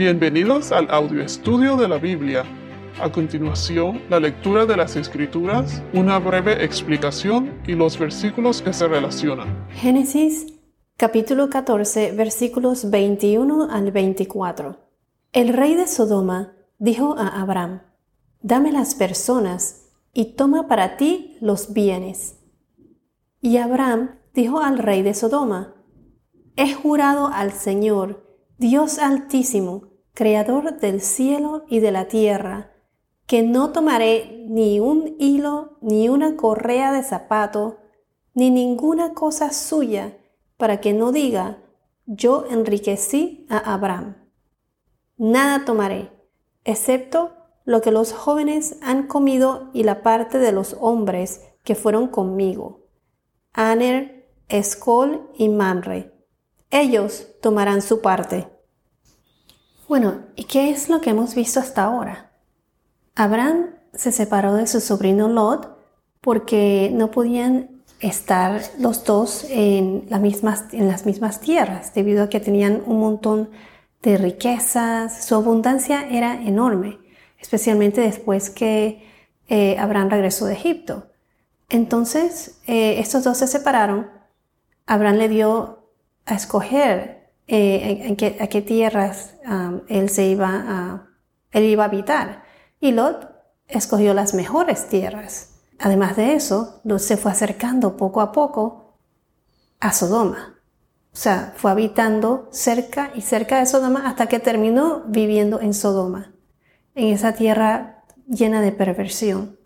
Bienvenidos al audio estudio de la Biblia. A continuación, la lectura de las Escrituras, una breve explicación y los versículos que se relacionan. Génesis capítulo 14 versículos 21 al 24. El rey de Sodoma dijo a Abraham, Dame las personas y toma para ti los bienes. Y Abraham dijo al rey de Sodoma, He jurado al Señor, Dios altísimo, Creador del cielo y de la tierra, que no tomaré ni un hilo, ni una correa de zapato, ni ninguna cosa suya, para que no diga, yo enriquecí a Abraham. Nada tomaré, excepto lo que los jóvenes han comido y la parte de los hombres que fueron conmigo. Aner, Escol y Manre. Ellos tomarán su parte. Bueno, ¿y qué es lo que hemos visto hasta ahora? Abraham se separó de su sobrino Lot porque no podían estar los dos en, las mismas tierras, debido a que tenían un montón de riquezas, su abundancia era enorme, especialmente después que eh, Abraham regresó de Egipto. Entonces, eh, estos dos se separaron. Abraham le dio a escoger eh, en, qué, a qué tierras él se iba a, él iba a habitar. Y Lot escogió las mejores tierras. Además de eso, Lot se fue acercando poco a poco a Sodoma. O sea, fue habitando cerca y cerca de Sodoma hasta que terminó viviendo en Sodoma, en esa tierra llena de perversión.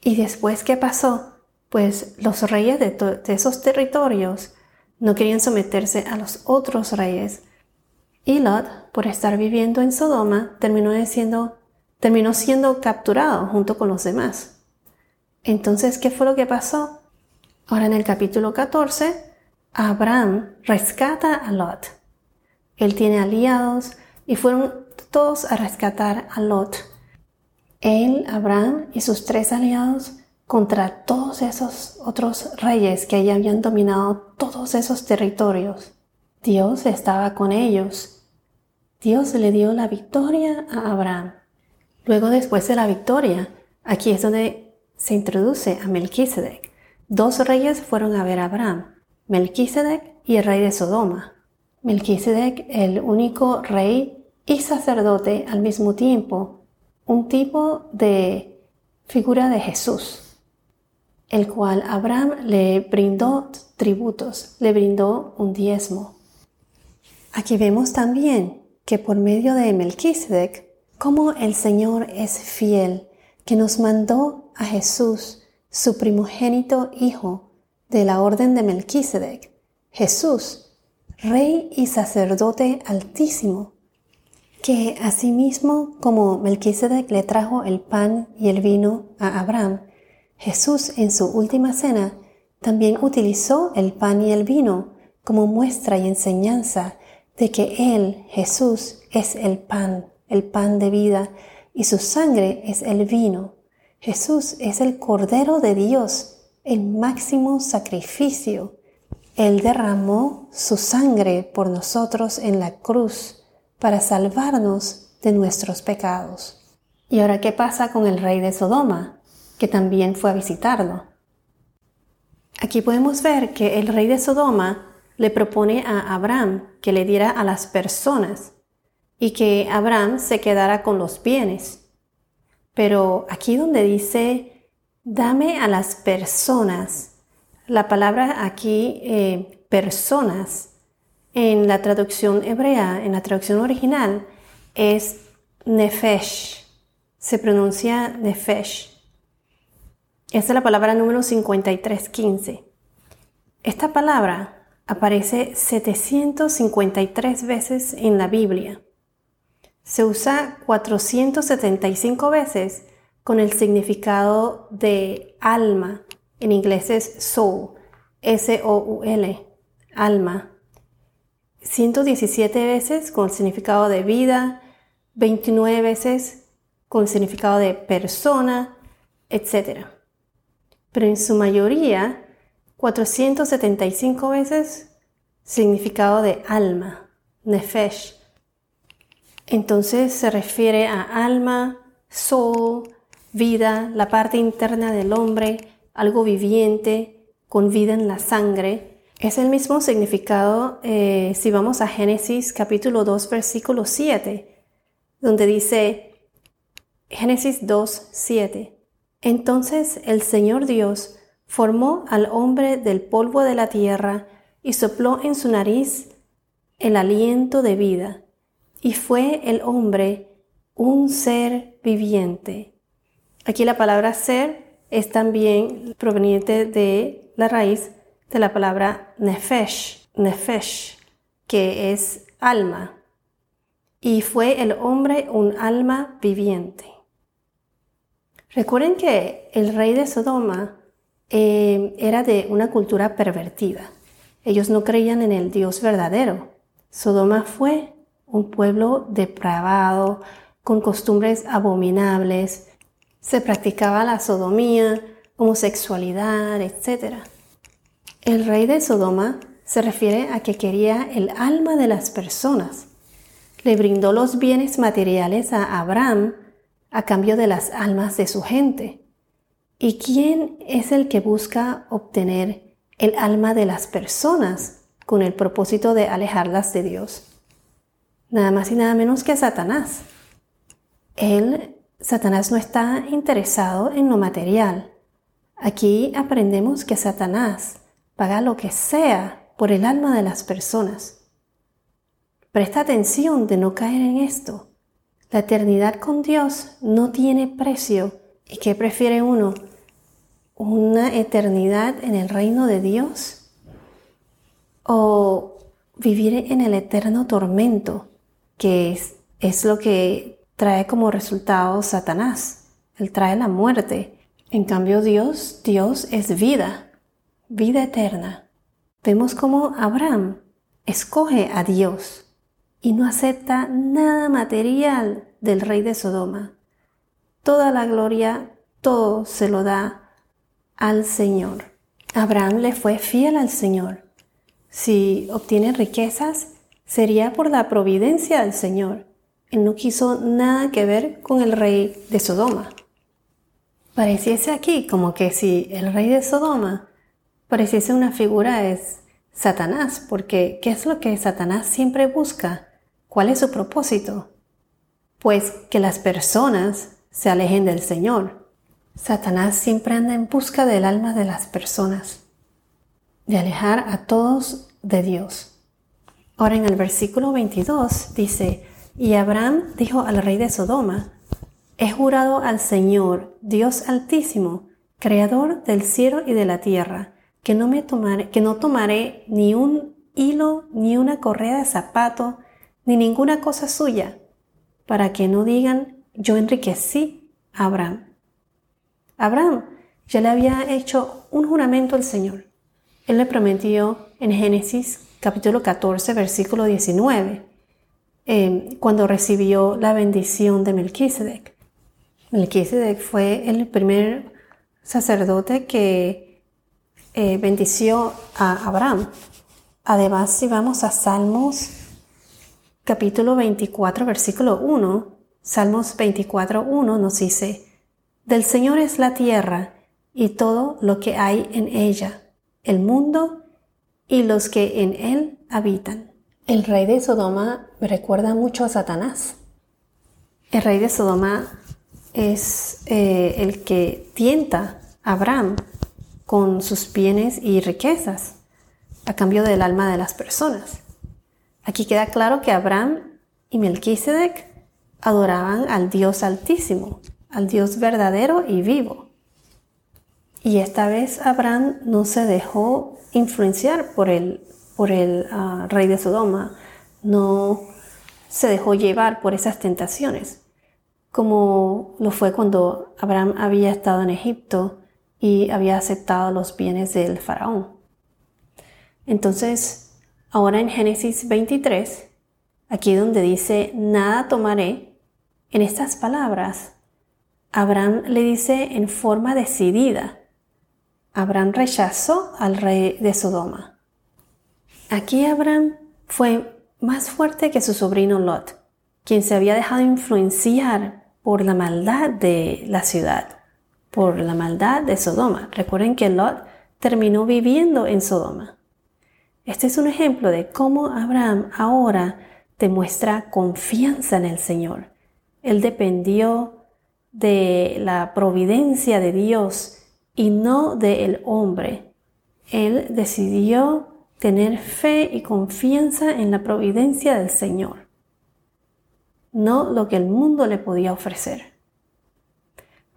Y después, ¿qué pasó? Pues los reyes de esos territorios no querían someterse a los otros reyes. Y Lot, por estar viviendo en Sodoma, terminó siendo, terminó siendo capturado junto con los demás. Entonces, ¿qué fue lo que pasó? Ahora en el capítulo 14, Abraham rescata a Lot. Él tiene aliados y fueron todos a rescatar a Lot. Él, Abraham y sus tres aliados contra todos esos otros reyes que ya habían dominado todos esos territorios. Dios estaba con ellos. Dios le dio la victoria a Abraham. Luego, después de la victoria, aquí es donde se introduce a Melquisedec. Dos reyes fueron a ver a Abraham, Melquisedec y el rey de Sodoma. Melquisedec, el único rey y sacerdote al mismo tiempo, un tipo de figura de Jesús el cual Abraham le brindó tributos, le brindó un diezmo. Aquí vemos también que por medio de Melquisedec, como el Señor es fiel, que nos mandó a Jesús, su primogénito Hijo, de la orden de Melquisedec, Jesús, Rey y sacerdote altísimo, que asimismo como Melquisedec le trajo el pan y el vino a Abraham, Jesús en su última cena también utilizó el pan y el vino como muestra y enseñanza de que Él, Jesús, es el pan, el pan de vida, y su sangre es el vino. Jesús es el Cordero de Dios, el máximo sacrificio. Él derramó su sangre por nosotros en la cruz para salvarnos de nuestros pecados. ¿Y ahora qué pasa con el rey de Sodoma? Que también fue a visitarlo. Aquí podemos ver que el rey de Sodoma le propone a Abraham que le diera a las personas y que Abraham se quedara con los bienes. Pero aquí donde dice, dame a las personas, la palabra aquí, eh, personas, en la traducción hebrea, en la traducción original, es nefesh. Se pronuncia nefesh. Esta es la palabra número 5315. Esta palabra aparece 753 veces en la Biblia. Se usa 475 veces con el significado de alma. En inglés es soul, S-O-U-L, alma. 117 veces con el significado de vida, 29 veces con el significado de persona, etc pero en su mayoría 475 veces significado de alma, nefesh. Entonces se refiere a alma, soul, vida, la parte interna del hombre, algo viviente, con vida en la sangre. Es el mismo significado eh, si vamos a Génesis capítulo 2 versículo 7, donde dice Génesis 2, 7. Entonces el Señor Dios formó al hombre del polvo de la tierra y sopló en su nariz el aliento de vida, y fue el hombre un ser viviente. Aquí la palabra ser es también proveniente de la raíz de la palabra nefesh, nefesh, que es alma. Y fue el hombre un alma viviente. Recuerden que el rey de Sodoma eh, era de una cultura pervertida. Ellos no creían en el Dios verdadero. Sodoma fue un pueblo depravado, con costumbres abominables. Se practicaba la sodomía, homosexualidad, etc. El rey de Sodoma se refiere a que quería el alma de las personas. Le brindó los bienes materiales a Abraham a cambio de las almas de su gente. ¿Y quién es el que busca obtener el alma de las personas con el propósito de alejarlas de Dios? Nada más y nada menos que Satanás. Él, Satanás no está interesado en lo material. Aquí aprendemos que Satanás paga lo que sea por el alma de las personas. Presta atención de no caer en esto. La eternidad con Dios no tiene precio. ¿Y qué prefiere uno? ¿Una eternidad en el reino de Dios? ¿O vivir en el eterno tormento, que es, lo que trae como resultado Satanás? Él trae la muerte. En cambio Dios, Dios es vida, vida eterna. Vemos como Abraham escoge a Dios y no acepta nada material del rey de Sodoma. Toda la gloria, todo se lo da al Señor. Abraham le fue fiel al Señor. Si obtiene riquezas, sería por la providencia del Señor. Él no quiso nada que ver con el rey de Sodoma. Pareciese aquí como que si el rey de Sodoma pareciese una figura es Satanás, porque ¿qué es lo que Satanás siempre busca? ¿Cuál es su propósito? Pues que las personas se alejen del Señor. Satanás siempre anda en busca del alma de las personas, de alejar a todos de Dios. Ahora en el versículo 22 dice, y Abraham dijo al rey de Sodoma, he jurado al Señor, Dios altísimo, creador del cielo y de la tierra, que no me tomaré, que no tomaré ni un hilo ni una correa de zapato ni ninguna cosa suya, para que no digan, yo enriquecí a Abraham. Abraham ya le había hecho un juramento al Señor. Él le prometió en Génesis capítulo 14, versículo 19, eh, cuando recibió la bendición de Melquisedec. Melquisedec fue el primer sacerdote que eh, bendició a Abraham. Además, si vamos a Salmos capítulo 24, versículo 1, Salmos 24, 1 nos dice, Del Señor es la tierra y todo lo que hay en ella, el mundo y los que en él habitan. El rey de Sodoma me recuerda mucho a Satanás. El rey de Sodoma es eh, el que tienta a Abraham con sus bienes y riquezas a cambio del alma de las personas. Aquí queda claro que Abraham y Melquisedec adoraban al Dios altísimo, al Dios verdadero y vivo. Y esta vez Abraham no se dejó influenciar por el, por el ah, rey de Sodoma, no se dejó llevar por esas tentaciones, como lo fue cuando Abraham había estado en Egipto y había aceptado los bienes del faraón. Entonces, Ahora en Génesis 23, aquí donde dice, nada tomaré, en estas palabras, Abraham le dice en forma decidida, Abraham rechazó al rey de Sodoma. Aquí Abraham fue más fuerte que su sobrino Lot. quien se había dejado influenciar por la maldad de la ciudad, por la maldad de Sodoma. Recuerden que Lot terminó viviendo en Sodoma. Este es un ejemplo de cómo Abraham ahora demuestra confianza en el Señor. Él dependió de la providencia de Dios y no del hombre. Él decidió tener fe y confianza en la providencia del Señor, no lo que el mundo le podía ofrecer.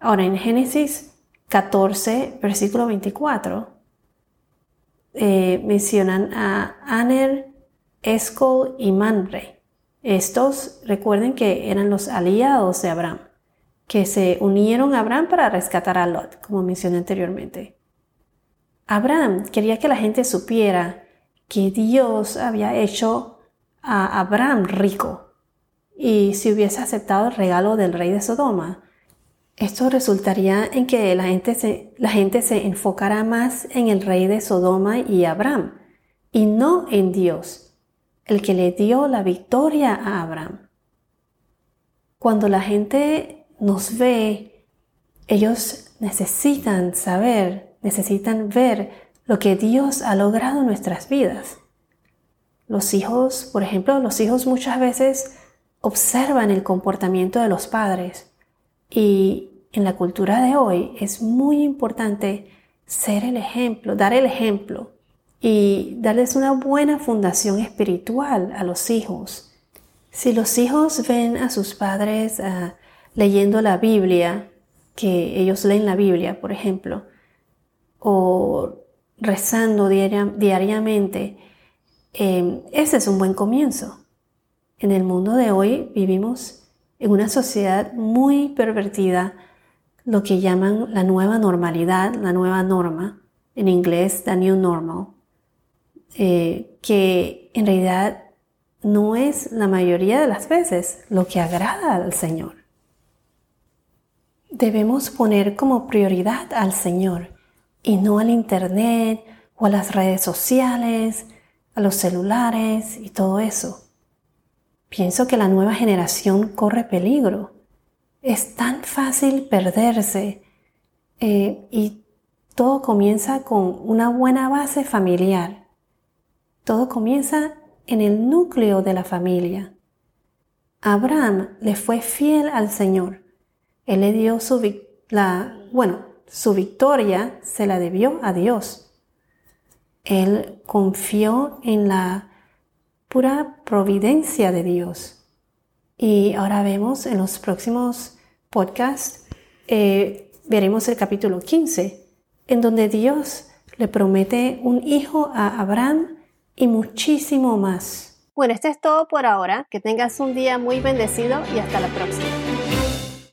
Ahora en Génesis 14, versículo 24, eh, mencionan a Aner, Escol y Manre. Estos recuerden que eran los aliados de Abraham, que se unieron a Abraham para rescatar a Lot, como mencioné anteriormente. Abraham quería que la gente supiera que Dios había hecho a Abraham rico y si hubiese aceptado el regalo del rey de Sodoma, esto resultaría en que la gente se, la gente se enfocará más en el rey de Sodoma y Abraham y no en Dios, el que le dio la victoria a Abraham. Cuando la gente nos ve, ellos necesitan saber, necesitan ver lo que Dios ha logrado en nuestras vidas. Los hijos, por ejemplo, los hijos muchas veces observan el comportamiento de los padres y en la cultura de hoy es muy importante ser el ejemplo, dar el ejemplo y darles una buena fundación espiritual a los hijos. Si los hijos ven a sus padres ah, leyendo la Biblia, que ellos leen la Biblia, por ejemplo, o rezando diariamente, em, ese es un buen comienzo. En el mundo de hoy vivimos en una sociedad muy pervertida, lo que llaman la nueva normalidad, la nueva norma, en inglés, the new normal, eh, que en realidad no es la mayoría de las veces lo que agrada al Señor. Debemos poner como prioridad al Señor y no al Internet o a las redes sociales, a los celulares y todo eso. Pienso que la nueva generación corre peligro. Es tan fácil perderse eh, y todo comienza con una buena base familiar. Todo comienza en el núcleo de la familia. Abraham le fue fiel al Señor. Él le dio su, bueno, su victoria se la debió a Dios. Él confió en la pura providencia de Dios. Y ahora vemos en los próximos podcasts, eh, veremos el capítulo 15, en donde Dios le promete un hijo a Abraham y muchísimo más. Bueno, esto es todo por ahora. Que tengas un día muy bendecido y hasta la próxima.